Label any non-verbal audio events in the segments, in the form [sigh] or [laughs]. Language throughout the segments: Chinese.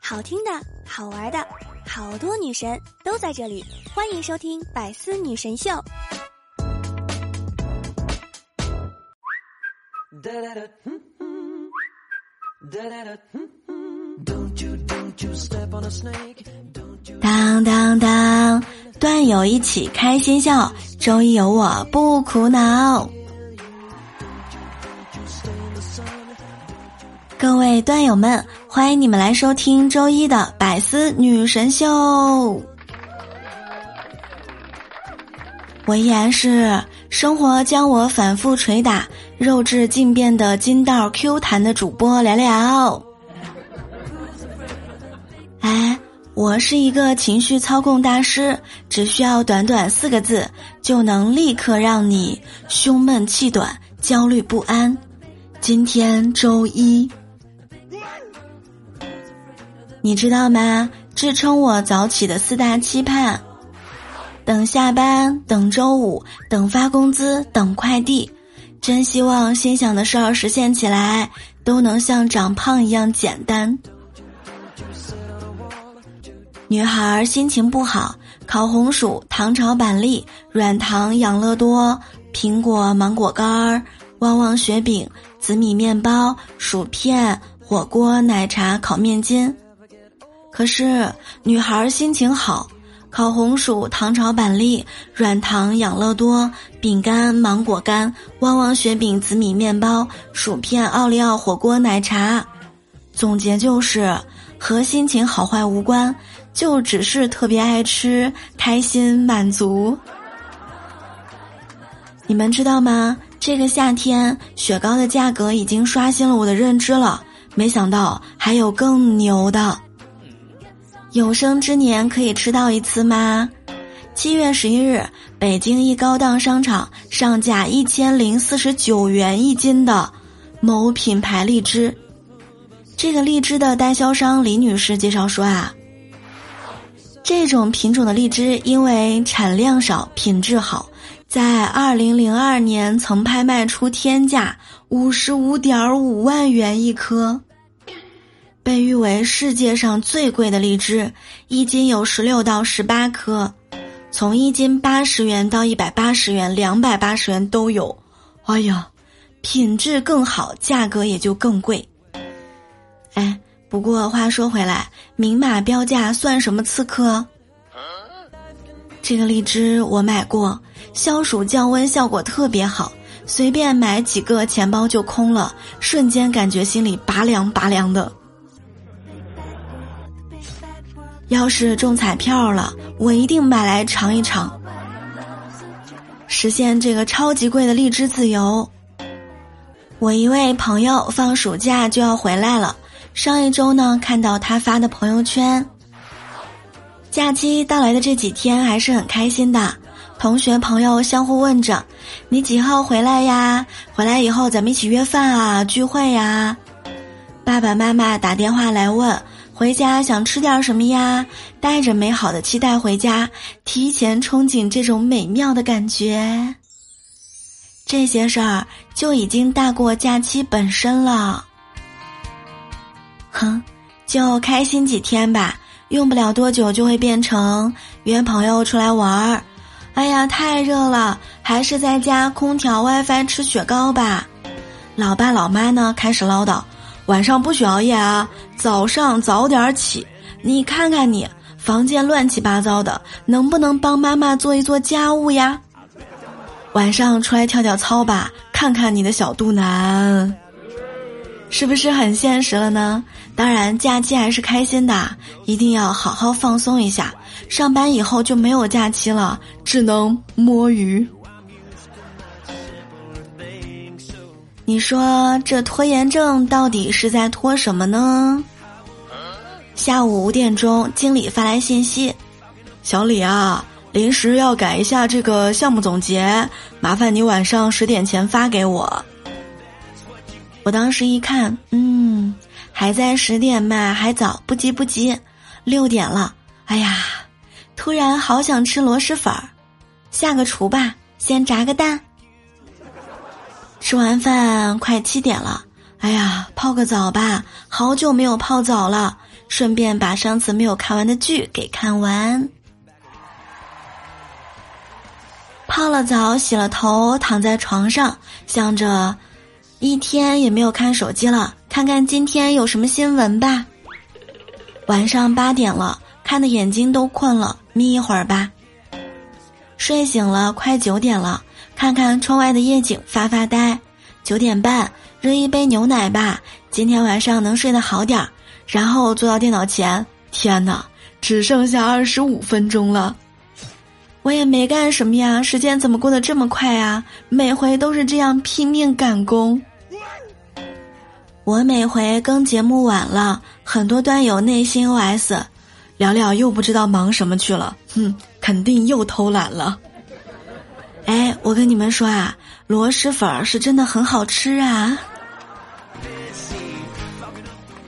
好听的，好玩的，好多女神都在这里，欢迎收听《百思女神秀》。当当当，段友一起开心笑，周一有我不苦恼。各位段友们，欢迎你们来收听周一的百思女神秀。我依然是生活将我反复捶打、肉质尽变的筋道 Q 弹的主播聊聊。哎，我是一个情绪操控大师，只需要短短四个字，就能立刻让你胸闷气短、焦虑不安。今天周一，你知道吗？支撑我早起的四大期盼。等下班，等周五，等发工资，等快递，真希望心想的事儿实现起来都能像长胖一样简单。女孩心情不好，烤红薯、糖炒板栗、软糖、养乐多、苹果、芒果干儿、旺旺雪饼、紫米面包、薯片、火锅、奶茶、烤面筋。可是女孩心情好。烤红薯、糖炒板栗、软糖、养乐多、饼干、芒果干、旺旺雪饼、紫米面包、薯片、奥利奥火锅、奶茶。总结就是，和心情好坏无关，就只是特别爱吃，开心满足。你们知道吗？这个夏天雪糕的价格已经刷新了我的认知了。没想到还有更牛的。有生之年可以吃到一次吗？七月十一日，北京一高档商场上架一千零四十九元一斤的某品牌荔枝。这个荔枝的代销商李女士介绍说啊，这种品种的荔枝因为产量少、品质好，在二零零二年曾拍卖出天价五十五点五万元一颗。被誉为世界上最贵的荔枝，一斤有十六到十八颗，从一斤八十元到一百八十元、两百八十元都有。哎呀，品质更好，价格也就更贵。哎，不过话说回来，明码标价算什么刺客？这个荔枝我买过，消暑降温效果特别好，随便买几个钱包就空了，瞬间感觉心里拔凉拔凉的。要是中彩票了，我一定买来尝一尝，实现这个超级贵的荔枝自由。我一位朋友放暑假就要回来了，上一周呢看到他发的朋友圈，假期到来的这几天还是很开心的，同学朋友相互问着：“你几号回来呀？回来以后咱们一起约饭啊，聚会呀。”爸爸妈妈打电话来问。回家想吃点什么呀？带着美好的期待回家，提前憧憬这种美妙的感觉。这些事儿就已经大过假期本身了。哼，就开心几天吧，用不了多久就会变成约朋友出来玩儿。哎呀，太热了，还是在家空调 WiFi 吃雪糕吧。老爸老妈呢，开始唠叨。晚上不许熬夜啊！早上早点起。你看看你，房间乱七八糟的，能不能帮妈妈做一做家务呀？晚上出来跳跳操吧，看看你的小肚腩，是不是很现实了呢？当然，假期还是开心的，一定要好好放松一下。上班以后就没有假期了，只能摸鱼。你说这拖延症到底是在拖什么呢？下午五点钟，经理发来信息：“小李啊，临时要改一下这个项目总结，麻烦你晚上十点前发给我。”我当时一看，嗯，还在十点嘛，还早，不急不急。六点了，哎呀，突然好想吃螺蛳粉儿，下个厨吧，先炸个蛋。吃完饭快七点了，哎呀，泡个澡吧，好久没有泡澡了，顺便把上次没有看完的剧给看完。泡了澡，洗了头，躺在床上，想着一天也没有看手机了，看看今天有什么新闻吧。晚上八点了，看的眼睛都困了，眯一会儿吧。睡醒了，快九点了，看看窗外的夜景，发发呆。九点半，热一杯牛奶吧，今天晚上能睡得好点儿。然后坐到电脑前，天哪，只剩下二十五分钟了。我也没干什么呀，时间怎么过得这么快呀？每回都是这样拼命赶工。我每回更节目晚了，很多段友内心 OS：聊聊又不知道忙什么去了，哼，肯定又偷懒了。哎，我跟你们说啊，螺蛳粉是真的很好吃啊！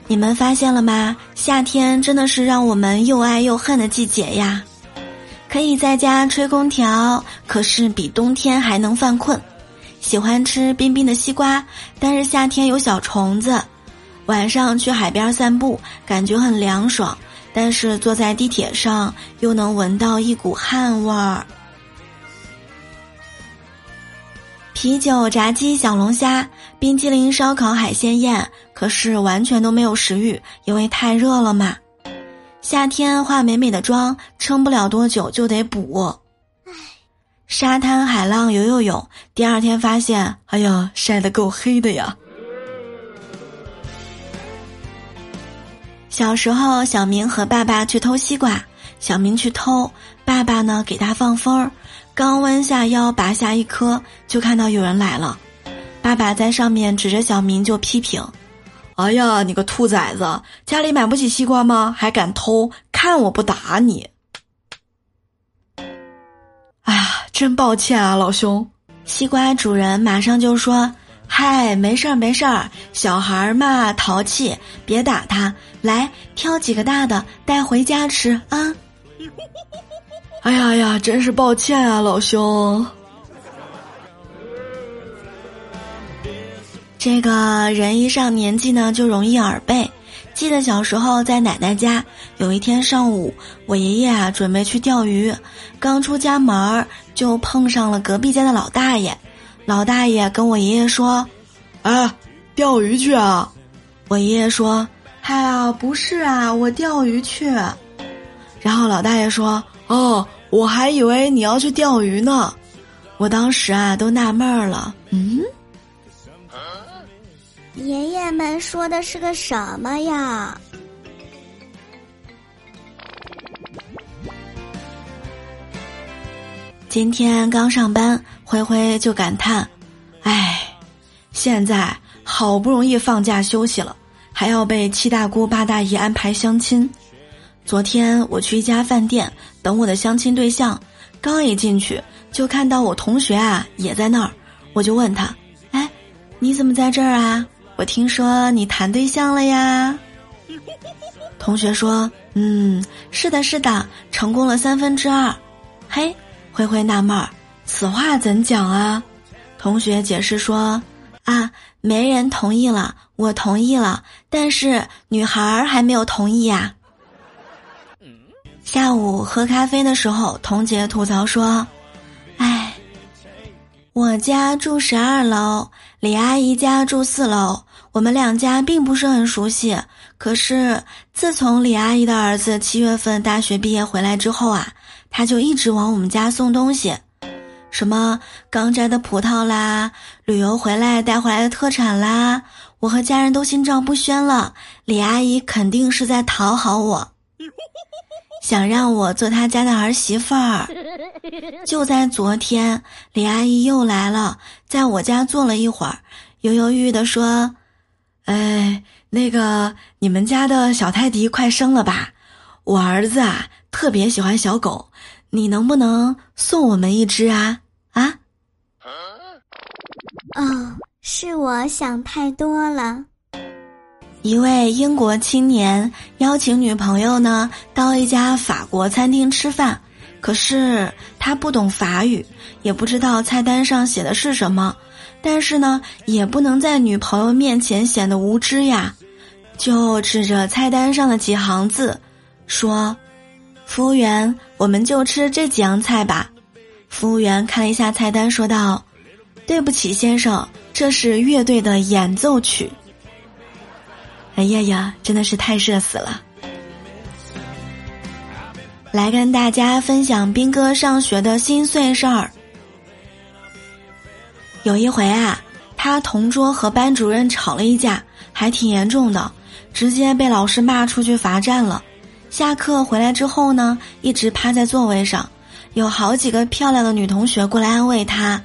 你们发现了吗？夏天真的是让我们又爱又恨的季节呀。可以在家吹空调，可是比冬天还能犯困。喜欢吃冰冰的西瓜，但是夏天有小虫子。晚上去海边散步，感觉很凉爽，但是坐在地铁上又能闻到一股汗味儿。啤酒、炸鸡、小龙虾、冰激凌、烧烤、海鲜宴，可是完全都没有食欲，因为太热了嘛。夏天化美美的妆，撑不了多久就得补。沙滩海浪游游泳，第二天发现，哎呀，晒得够黑的呀。小时候，小明和爸爸去偷西瓜，小明去偷，爸爸呢给他放风儿，刚弯下腰拔下一颗，就看到有人来了，爸爸在上面指着小明就批评。哎呀，你个兔崽子！家里买不起西瓜吗？还敢偷？看我不打你！哎呀，真抱歉啊，老兄。西瓜主人马上就说：“嗨，没事儿没事儿，小孩嘛淘气，别打他。来，挑几个大的带回家吃啊！” [laughs] 哎呀呀，真是抱歉啊，老兄。这个人一上年纪呢，就容易耳背。记得小时候在奶奶家，有一天上午，我爷爷啊准备去钓鱼，刚出家门儿就碰上了隔壁家的老大爷。老大爷跟我爷爷说：“哎，钓鱼去啊！”我爷爷说：“嗨呀，不是啊，我钓鱼去。”然后老大爷说：“哦，我还以为你要去钓鱼呢。”我当时啊都纳闷儿了，嗯。爷爷们说的是个什么呀？今天刚上班，灰灰就感叹：“哎，现在好不容易放假休息了，还要被七大姑八大姨安排相亲。昨天我去一家饭店等我的相亲对象，刚一进去就看到我同学啊也在那儿，我就问他：哎，你怎么在这儿啊？”我听说你谈对象了呀，[laughs] 同学说：“嗯，是的，是的，成功了三分之二。”嘿，灰灰纳闷儿，此话怎讲啊？同学解释说：“啊，没人同意了，我同意了，但是女孩儿还没有同意呀。”下午喝咖啡的时候，童姐吐槽说：“哎，我家住十二楼，李阿姨家住四楼。”我们两家并不是很熟悉，可是自从李阿姨的儿子七月份大学毕业回来之后啊，他就一直往我们家送东西，什么刚摘的葡萄啦，旅游回来带回来的特产啦，我和家人都心照不宣了。李阿姨肯定是在讨好我，想让我做他家的儿媳妇儿。[laughs] 就在昨天，李阿姨又来了，在我家坐了一会儿，犹犹豫豫的说。哎，那个，你们家的小泰迪快生了吧？我儿子啊，特别喜欢小狗，你能不能送我们一只啊？啊？哦，是我想太多了。一位英国青年邀请女朋友呢到一家法国餐厅吃饭，可是他不懂法语，也不知道菜单上写的是什么。但是呢，也不能在女朋友面前显得无知呀，就指着菜单上的几行字，说：“服务员，我们就吃这几样菜吧。”服务员看了一下菜单，说道：“对不起，先生，这是乐队的演奏曲。”哎呀呀，真的是太社死了！来跟大家分享兵哥上学的心碎事儿。有一回啊，他同桌和班主任吵了一架，还挺严重的，直接被老师骂出去罚站了。下课回来之后呢，一直趴在座位上，有好几个漂亮的女同学过来安慰他。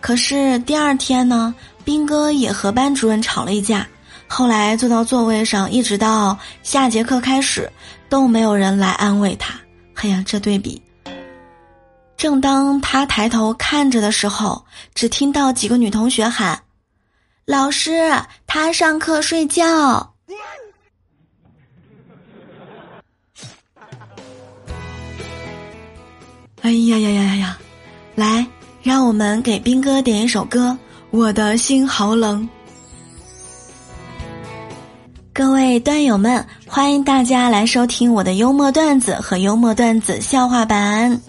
可是第二天呢，兵哥也和班主任吵了一架。后来坐到座位上，一直到下节课开始，都没有人来安慰他。哎呀，这对比！正当他抬头看着的时候，只听到几个女同学喊：“老师，他上课睡觉。”哎呀呀呀呀呀！来，让我们给兵哥点一首歌，《我的心好冷》。段友们，欢迎大家来收听我的幽默段子和幽默段子笑话版。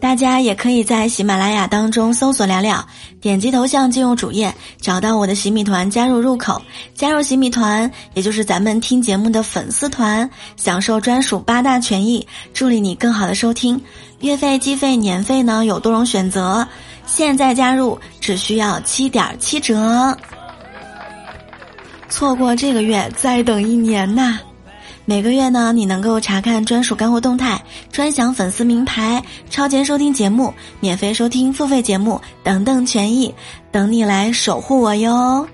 大家也可以在喜马拉雅当中搜索“聊聊”，点击头像进入主页，找到我的喜米团，加入入口，加入喜米团，也就是咱们听节目的粉丝团，享受专属八大权益，助力你更好的收听。月费、季费、年费呢有多种选择，现在加入只需要七点七折。错过这个月，再等一年呐！每个月呢，你能够查看专属干货动态、专享粉丝名牌、超前收听节目、免费收听付费节目等等权益，等你来守护我哟！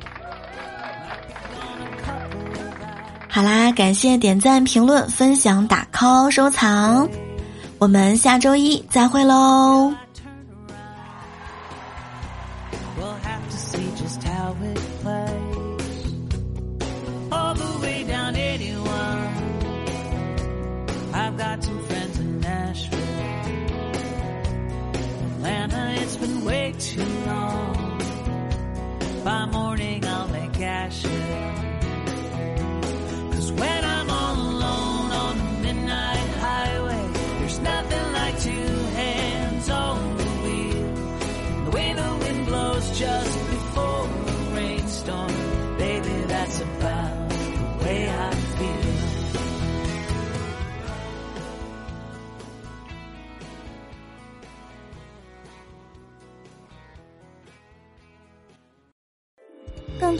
好啦，感谢点赞、评论、分享、打 call、收藏，我们下周一再会喽 got some friends in Nashville.